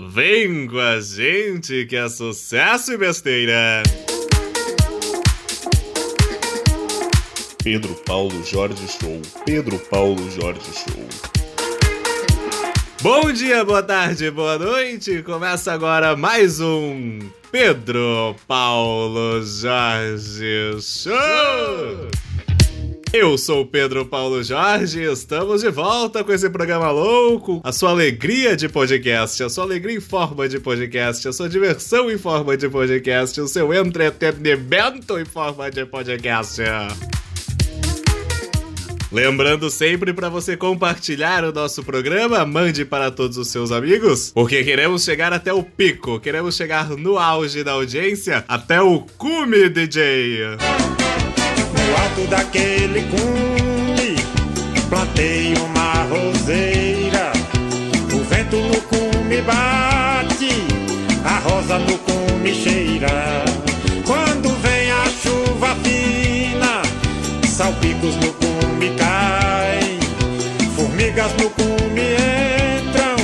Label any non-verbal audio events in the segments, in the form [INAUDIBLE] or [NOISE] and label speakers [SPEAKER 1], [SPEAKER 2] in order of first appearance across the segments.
[SPEAKER 1] Vem com a gente que é sucesso e besteira! Pedro Paulo Jorge Show. Pedro Paulo Jorge Show. Bom dia, boa tarde, boa noite. Começa agora mais um Pedro Paulo Jorge Show. Eu sou o Pedro Paulo Jorge e estamos de volta com esse programa louco. A sua alegria de podcast, a sua alegria em forma de podcast, a sua diversão em forma de podcast, o seu entretenimento em forma de podcast. Lembrando sempre para você compartilhar o nosso programa, mande para todos os seus amigos, porque queremos chegar até o pico, queremos chegar no auge da audiência, até o cume DJ.
[SPEAKER 2] No alto daquele cume, plantei uma roseira. O vento no cume bate, a rosa no cume cheira. Quando vem a chuva fina, salpicos no cume caem, formigas no cume entram,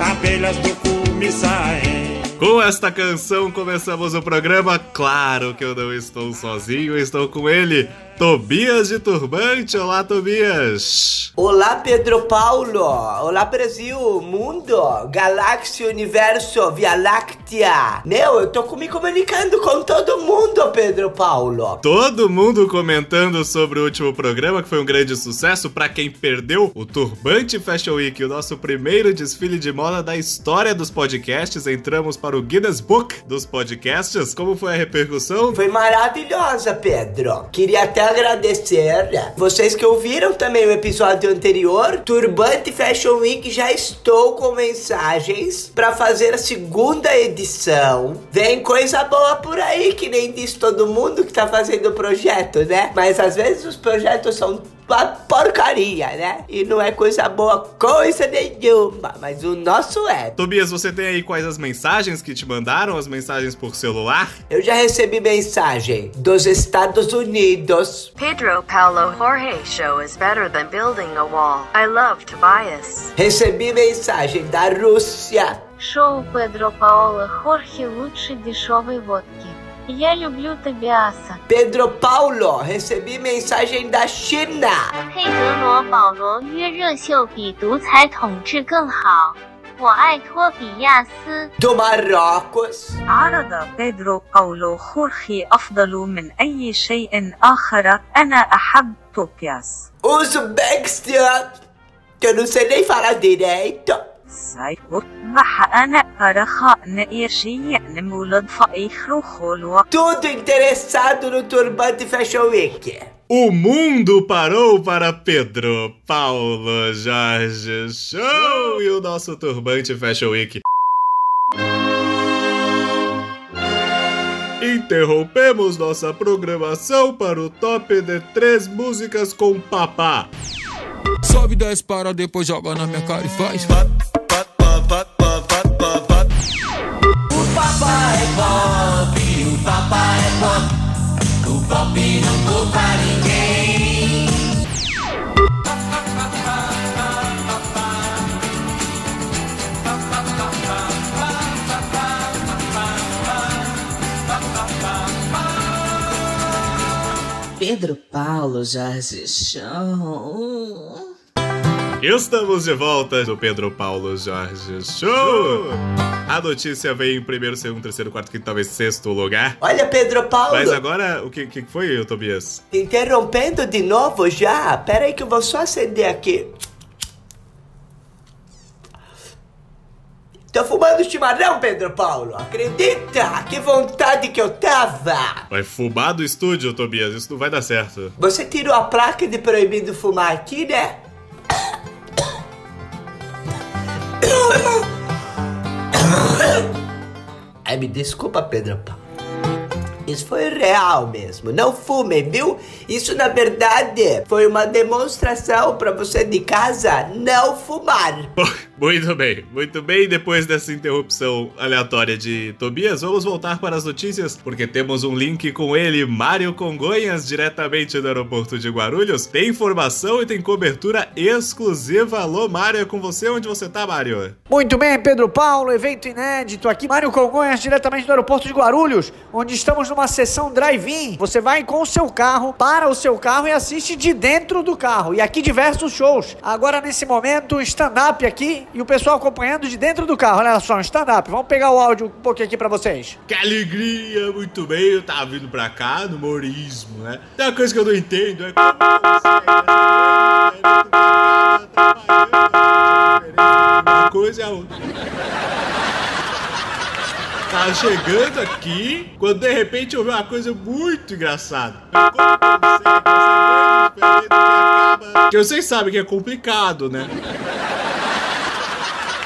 [SPEAKER 2] abelhas do cume saem.
[SPEAKER 1] Com esta canção começamos o programa. Claro que eu não estou sozinho, estou com ele, Tobias de Turbante. Olá, Tobias.
[SPEAKER 3] Olá, Pedro Paulo. Olá, Brasil, mundo, galáxia, universo, Via Láctea. Meu, eu tô me comunicando com todo mundo, Pedro Paulo.
[SPEAKER 1] Todo mundo comentando sobre o último programa, que foi um grande sucesso. Para quem perdeu, o Turbante Fashion Week, o nosso primeiro desfile de moda da história dos podcasts. Entramos para o Guinness Book dos podcasts. Como foi a repercussão?
[SPEAKER 3] Foi maravilhosa, Pedro. Queria até agradecer vocês que ouviram também o episódio anterior. Turbante Fashion Week já estou com mensagens para fazer a segunda edição. Vem coisa boa por aí, que nem diz todo mundo que tá fazendo o projeto, né? Mas às vezes os projetos são uma porcaria, né? E não é coisa boa, coisa nenhuma. Mas o nosso é.
[SPEAKER 1] Tobias, você tem aí quais as mensagens que te mandaram? As mensagens por celular?
[SPEAKER 3] Eu já recebi mensagem dos Estados Unidos.
[SPEAKER 4] Pedro Paulo Jorge show is better than building a wall. I love Tobias.
[SPEAKER 3] Recebi mensagem da Rússia.
[SPEAKER 5] Шоу Педро Паоло Хорхе лучше дешевой водки. Я люблю Тобиаса.
[SPEAKER 3] Pedro Paulo, recebi mensagem da China.
[SPEAKER 5] 佩德罗·保罗约热秀比独裁统治更好。我爱托比亚斯。
[SPEAKER 3] Do Marrocos.
[SPEAKER 6] عرض بيدرو باولو خورخي أفضل من أي شيء آخر أنا أحب توبياس
[SPEAKER 3] Uzbequistão. Que eu não sei nem falar direito. Tudo interessado no turbante Fashion Week.
[SPEAKER 1] O mundo parou para Pedro, Paulo, Jorge, Show e o nosso turbante Fashion Week. Interrompemos nossa programação para o top de três músicas com papá.
[SPEAKER 7] Sobe 10 para depois joga na minha cara e faz.
[SPEAKER 3] Pedro Paulo Jorge Show.
[SPEAKER 1] Estamos de volta do Pedro Paulo Jorge Show. A notícia vem em primeiro, segundo, terceiro, quarto, quinto, talvez sexto lugar.
[SPEAKER 3] Olha, Pedro Paulo.
[SPEAKER 1] Mas agora, o que, que foi, Tobias?
[SPEAKER 3] Interrompendo de novo já? Pera aí que eu vou só acender aqui. Tô fumando chimarrão, Pedro Paulo. Acredita? Que vontade que eu tava.
[SPEAKER 1] Vai fumar do estúdio, Tobias. Isso não vai dar certo.
[SPEAKER 3] Você tirou a placa de proibido fumar aqui, né? [COUGHS] Ai, me desculpa, Pedro Paulo. Isso foi real mesmo. Não fumem, viu? Isso na verdade foi uma demonstração para você de casa não fumar.
[SPEAKER 1] Muito bem, muito bem. Depois dessa interrupção aleatória de Tobias, vamos voltar para as notícias, porque temos um link com ele, Mário Congonhas, diretamente do aeroporto de Guarulhos. Tem informação e tem cobertura exclusiva. Alô, Mário, é com você? Onde você tá, Mário?
[SPEAKER 8] Muito bem, Pedro Paulo, evento inédito aqui. Mário Congonhas, diretamente do aeroporto de Guarulhos, onde estamos numa sessão drive-in. Você vai com o seu carro, para o seu carro e assiste de dentro do carro. E aqui diversos shows. Agora, nesse momento, stand-up aqui e o pessoal acompanhando de dentro do carro. Olha só, um stand-up. Vamos pegar o áudio um pouquinho aqui pra vocês.
[SPEAKER 1] Que alegria, muito bem. Eu tava vindo pra cá no humorismo, né? Tem uma coisa que eu não entendo, é como você uma coisa e a outra. Tá chegando aqui, quando de repente eu vi uma coisa muito engraçada. Acaba... Que vocês sabem que é complicado, né?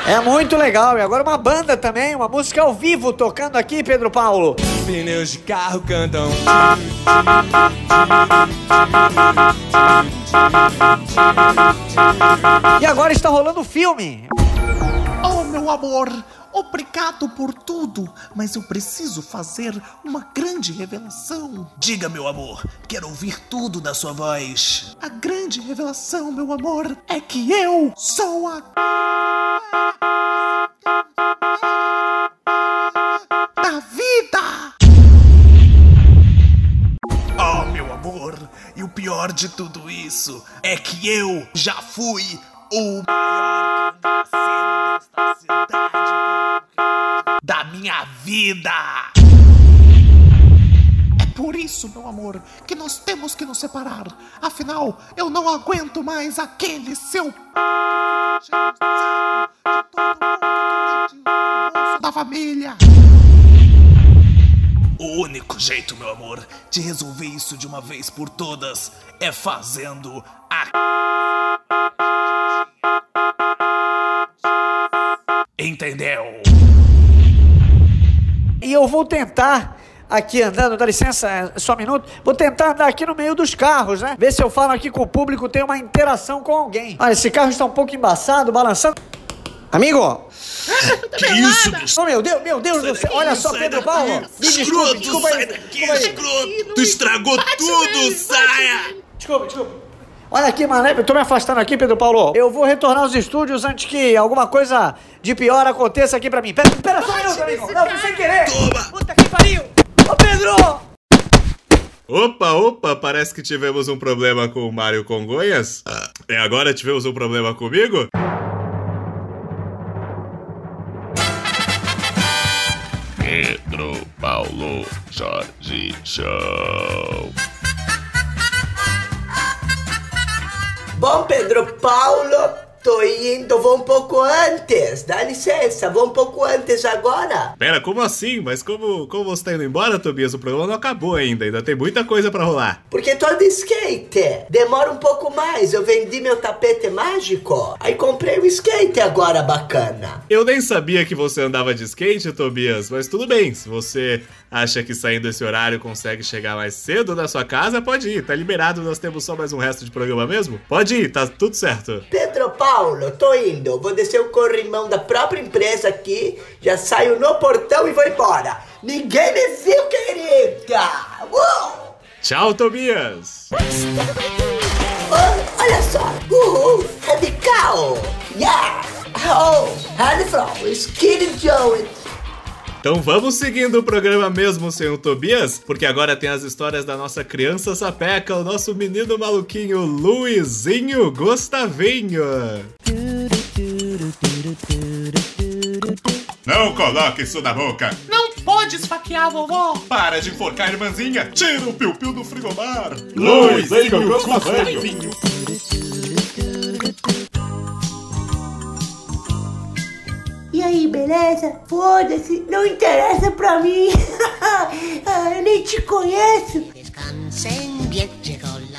[SPEAKER 8] É muito legal. E agora uma banda também, uma música ao vivo tocando aqui, Pedro Paulo.
[SPEAKER 7] Pneus de carro cantam.
[SPEAKER 8] E agora está rolando o filme.
[SPEAKER 9] Oh, meu amor, obrigado por tudo, mas eu preciso fazer uma grande revelação. Diga, meu amor, quero ouvir tudo da sua voz. A grande revelação, meu amor, é que eu sou a. da vida! Oh, meu amor, e o pior de tudo isso é que eu já fui o maior cangaceiro desta cidade da minha vida. Por isso, meu amor, que nós temos que nos separar. Afinal, eu não aguento mais aquele seu da família. O único jeito, meu amor, de resolver isso de uma vez por todas é fazendo a. Entendeu?
[SPEAKER 8] E eu vou tentar aqui andando, dá licença, é só um minuto. Vou tentar andar aqui no meio dos carros, né? Ver se eu falo aqui com o público, tem uma interação com alguém. Olha, esse carro está um pouco embaçado, balançando. Amigo! [LAUGHS]
[SPEAKER 1] Que isso, bicho?
[SPEAKER 8] Oh, meu Deus, meu Deus do céu! Olha só, Pedro. Paulo! Me desculpe,
[SPEAKER 1] Escroto,
[SPEAKER 8] desculpa
[SPEAKER 1] sai
[SPEAKER 8] aí! Desculpa aí!
[SPEAKER 1] escroto! Tu estragou tudo, saia!
[SPEAKER 8] Desculpa, desculpa. Olha aqui, mané, eu tô me afastando aqui, Pedro Paulo. Eu vou retornar aos estúdios antes que alguma coisa de pior aconteça aqui pra mim. Pera, pera só um minuto, amigo. Não, foi sem querer.
[SPEAKER 1] Toma!
[SPEAKER 8] Puta que pariu. Pedro!
[SPEAKER 1] Opa, opa, parece que tivemos um problema com o Mário Congonhas. E agora tivemos um problema comigo? Pedro Paulo Jorge Show.
[SPEAKER 3] Bom, Pedro Paulo, tô indo, vou um pouco antes. Dá licença, vou um pouco antes agora.
[SPEAKER 1] Pera, como assim? Mas como, como você tá indo embora, Tobias? O programa não acabou ainda, ainda tem muita coisa pra rolar.
[SPEAKER 3] Porque tô de skate. Demora um pouco mais. Eu vendi meu tapete mágico. Aí comprei o skate agora, bacana.
[SPEAKER 1] Eu nem sabia que você andava de skate, Tobias, mas tudo bem. Se você acha que saindo desse horário consegue chegar mais cedo na sua casa, pode ir. Tá liberado, nós temos só mais um resto de programa mesmo? Pode ir, tá tudo certo.
[SPEAKER 3] Pedro Paulo, tô indo. Vou descer o corrimão da própria empresa aqui. Já saio no portão e vou embora. Ninguém me viu, querida. Uou!
[SPEAKER 1] Tchau, Tobias!
[SPEAKER 3] Oh, olha só. Uhul. Radical. Yeah. Oh, Hanifron. Skid Joe.
[SPEAKER 1] Então vamos seguindo o programa mesmo sem o Tobias, porque agora tem as histórias da nossa criança sapeca, o nosso menino maluquinho Luizinho Gustavinho. Não coloque isso na boca!
[SPEAKER 9] Não pode esfaquear a vovó.
[SPEAKER 1] Para de enforcar a irmãzinha! Tira o piu-piu do frigobar!
[SPEAKER 2] Luizinho Gustavinho.
[SPEAKER 3] Aí, beleza? Foda-se, não interessa pra mim. [LAUGHS] Ah, Eu nem te conheço.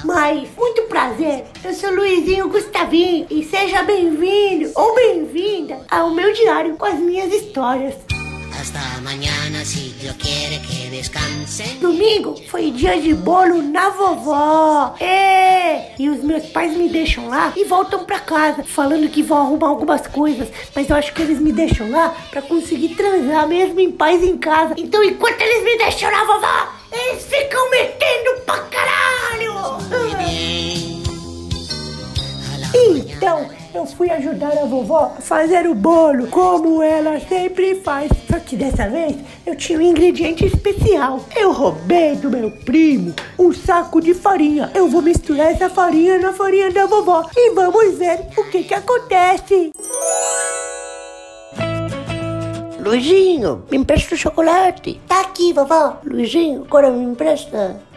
[SPEAKER 3] Mas, muito prazer. Eu sou Luizinho Gustavinho e seja bem-vindo ou bem-vinda ao meu diário com as minhas histórias.
[SPEAKER 10] Hasta mañana. bueno sitio quiere que descansen.
[SPEAKER 11] Domingo foi dia de bolo na vovó. É! E os meus pais me deixam lá e voltam pra casa, falando que vão arrumar algumas coisas. Mas eu acho que eles me deixam lá pra conseguir transar mesmo em paz em casa. Então, enquanto eles me deixam na vovó, eles ficam metendo pra caralho! Então, eu fui ajudar a vovó a fazer o bolo, como ela sempre faz. Só que dessa vez eu tinha um ingrediente especial. Eu roubei do meu primo um saco de farinha. Eu vou misturar essa farinha na farinha da vovó e vamos ver o que que acontece. Luizinho, me empresta o chocolate. Tá aqui, vovó. Luizinho, agora me empresta.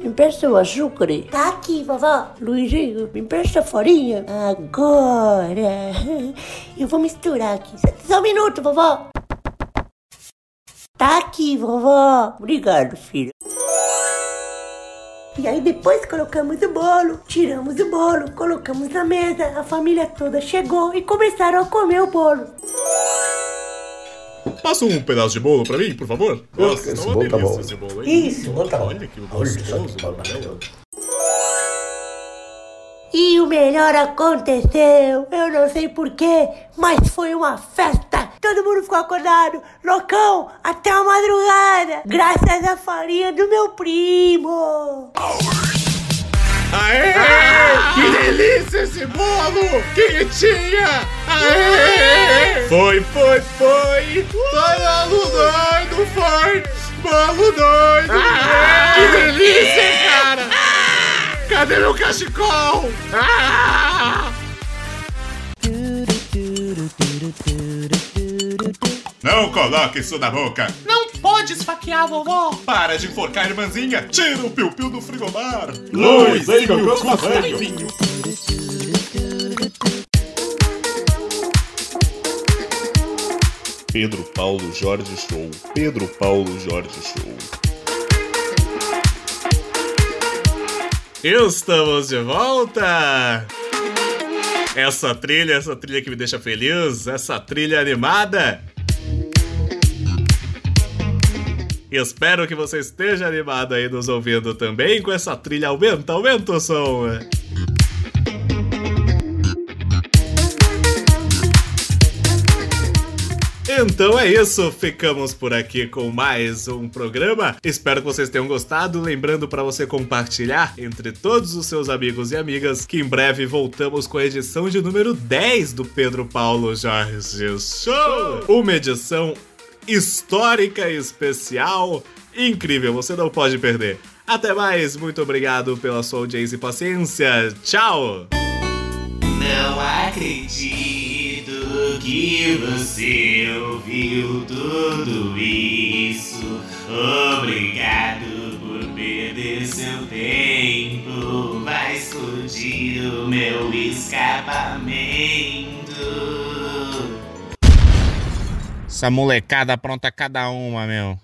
[SPEAKER 11] Me empresta o açúcar. Tá aqui, vovó. Luizinho, me empresta a farinha. Agora. [LAUGHS] Eu vou misturar aqui. Só um minuto, vovó. Tá aqui, vovó. Obrigado, filho. E aí depois colocamos o bolo, tiramos o bolo, colocamos na mesa, a família toda chegou e começaram a comer o bolo.
[SPEAKER 1] Passa um pedaço de bolo pra mim, por favor? Nossa,
[SPEAKER 2] Esse
[SPEAKER 1] tá
[SPEAKER 2] bolo tá bom.
[SPEAKER 1] esse bolo aí.
[SPEAKER 11] Isso, bolo tá bom.
[SPEAKER 1] Olha que gostoso. mano.
[SPEAKER 11] E o melhor aconteceu, eu não sei porquê, mas foi uma festa. Todo mundo ficou acordado, loucão, até a madrugada, graças à farinha do meu primo.
[SPEAKER 1] Aê! Que delícia esse bolo! Quentinha! Aê! Foi, foi, foi! Bolo doido, foi! Bolo doido! Que delícia, cara! Cadê meu cachecol? Ah! Não coloque isso na boca!
[SPEAKER 9] Não pode esfaquear a vovó.
[SPEAKER 1] Para de enforcar a irmãzinha! Tira o piu-piu do frigobar!
[SPEAKER 2] Luiz, ei, meu.
[SPEAKER 1] Pedro Paulo Jorge Show. Pedro Paulo Jorge Show. Estamos de volta! Essa trilha, essa trilha que me deixa feliz, essa trilha animada. Espero que você esteja animado aí nos ouvindo também com essa trilha. Aumenta, aumenta o som. Então é isso, ficamos por aqui com mais um programa. Espero que vocês tenham gostado. Lembrando para você compartilhar entre todos os seus amigos e amigas que em breve voltamos com a edição de número 10 do Pedro Paulo Jorge Show. Uma edição histórica especial, incrível, você não pode perder. Até mais, muito obrigado pela sua audiência e paciência. Tchau!
[SPEAKER 12] Não acredito que você ouviu tudo isso. Obrigado por perder seu tempo. Vai explodir o meu escapamento.
[SPEAKER 13] Essa molecada pronta cada uma, meu.